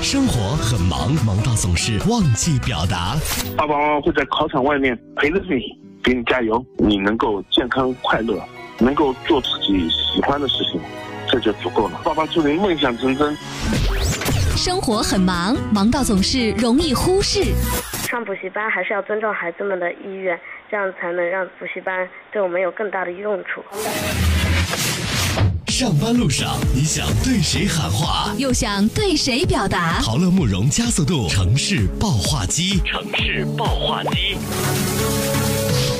生活很忙，忙到总是忘记表达。爸爸妈妈会在考场外面陪着你，给你加油。你能够健康快乐，能够做自己喜欢的事情，这就足够了。爸爸祝您梦想成真。生活很忙，忙到总是容易忽视。上补习班还是要尊重孩子们的意愿，这样才能让补习班对我们有更大的用处。上班路上，你想对谁喊话，又想对谁表达？陶乐慕容加速度城市爆话机，城市爆话机，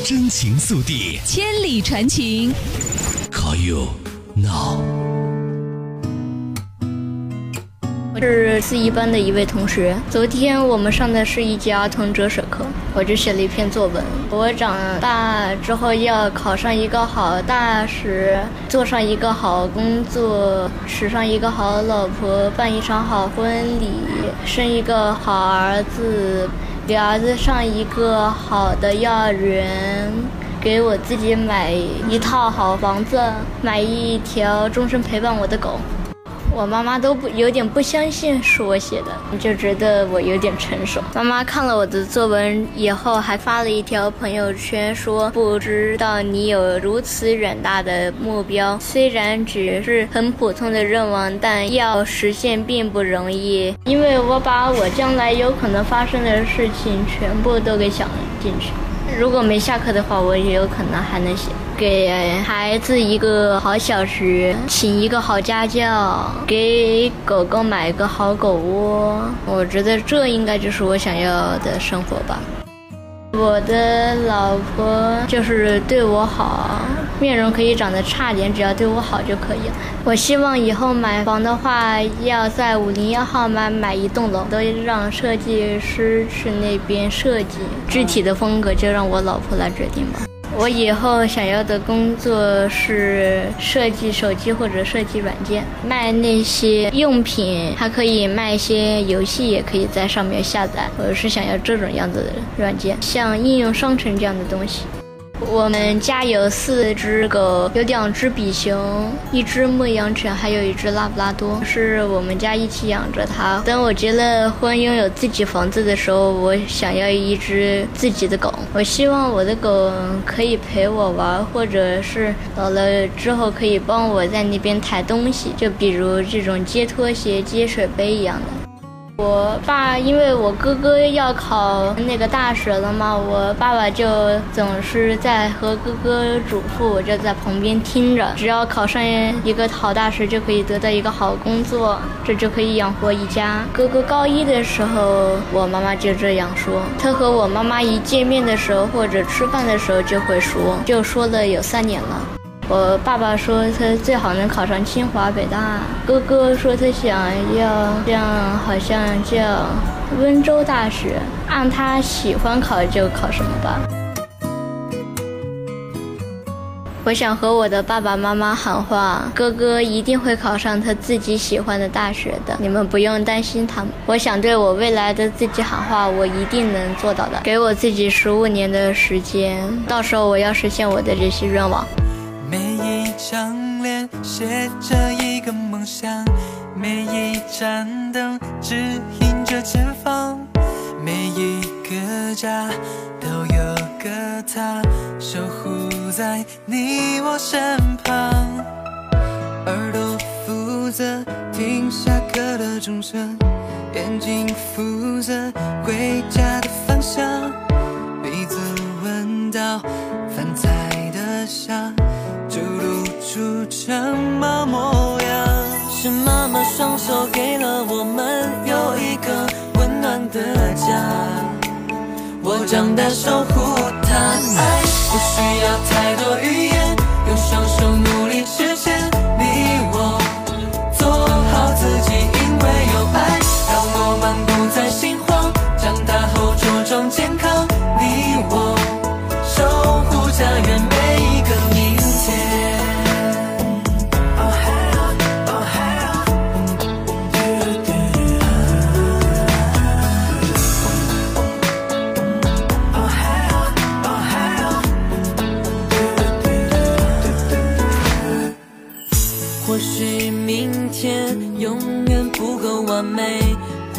真情速递，千里传情。Call you now。是四一班的一位同学。昨天我们上的是一节儿童哲学课，我就写了一篇作文。我长大之后要考上一个好大学，做上一个好工作，娶上一个好老婆，办一场好婚礼，生一个好儿子，给儿子上一个好的幼儿园，给我自己买一套好房子，买一条终身陪伴我的狗。我妈妈都不有点不相信是我写的，就觉得我有点成熟。妈妈看了我的作文以后，还发了一条朋友圈，说不知道你有如此远大的目标，虽然只是很普通的愿望，但要实现并不容易。因为我把我将来有可能发生的事情全部都给想进去。如果没下课的话，我也有可能还能写。给孩子一个好小学，请一个好家教，给狗狗买一个好狗窝。我觉得这应该就是我想要的生活吧。我的老婆就是对我好，面容可以长得差点，只要对我好就可以了。我希望以后买房的话，要在五零幺号买买一栋楼，都让设计师去那边设计，具体的风格就让我老婆来决定吧。我以后想要的工作是设计手机或者设计软件，卖那些用品，还可以卖一些游戏，也可以在上面下载。我是想要这种样子的软件，像应用商城这样的东西。我们家有四只狗，有两只比熊，一只牧羊犬，还有一只拉布拉多，是我们家一起养着它。等我结了婚，拥有自己房子的时候，我想要一只自己的狗。我希望我的狗可以陪我玩，或者是老了之后可以帮我在那边抬东西，就比如这种接拖鞋、接水杯一样的。我爸因为我哥哥要考那个大学了嘛，我爸爸就总是在和哥哥嘱咐，我就在旁边听着。只要考上一个好大学，就可以得到一个好工作，这就可以养活一家。哥哥高一的时候，我妈妈就这样说。他和我妈妈一见面的时候或者吃饭的时候就会说，就说了有三年了。我爸爸说他最好能考上清华北大，哥哥说他想要这样，好像叫温州大学，按他喜欢考就考什么吧。我想和我的爸爸妈妈喊话，哥哥一定会考上他自己喜欢的大学的，你们不用担心他。我想对我未来的自己喊话，我一定能做到的。给我自己十五年的时间，到时候我要实现我的这些愿望。每一张脸写着一个梦想，每一盏灯指引着前方，每一个家都有个他守护在你我身旁。耳朵负责听下课的钟声，眼睛负责回家的方向，鼻子闻到饭菜的香。就露出什么模样？是妈妈双手给了我们有一个温暖的家。我长大守护她，爱不需要太多语言，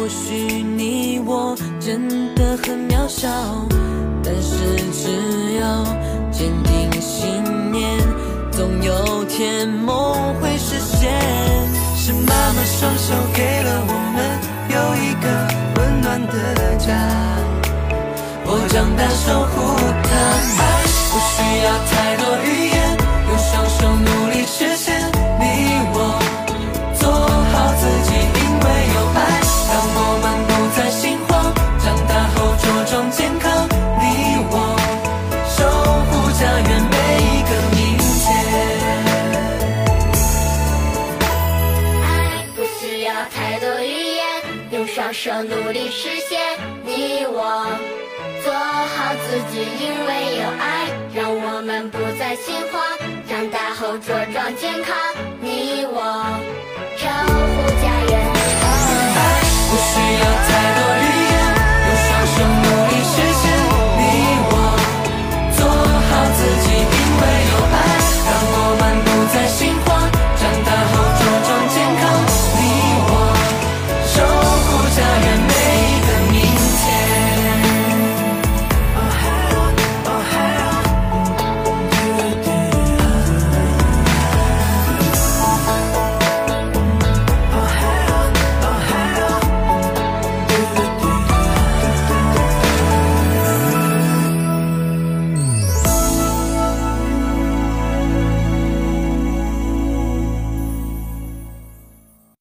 或许你我真的很渺小，但是只要坚定信念，总有天梦会实现。是妈妈双手给了我们有一个温暖的家，我长大守手努力实现，你我做好自己，因为有爱，让我们不再心慌。长大后茁壮健康，你我守护家园。爱不需要太多。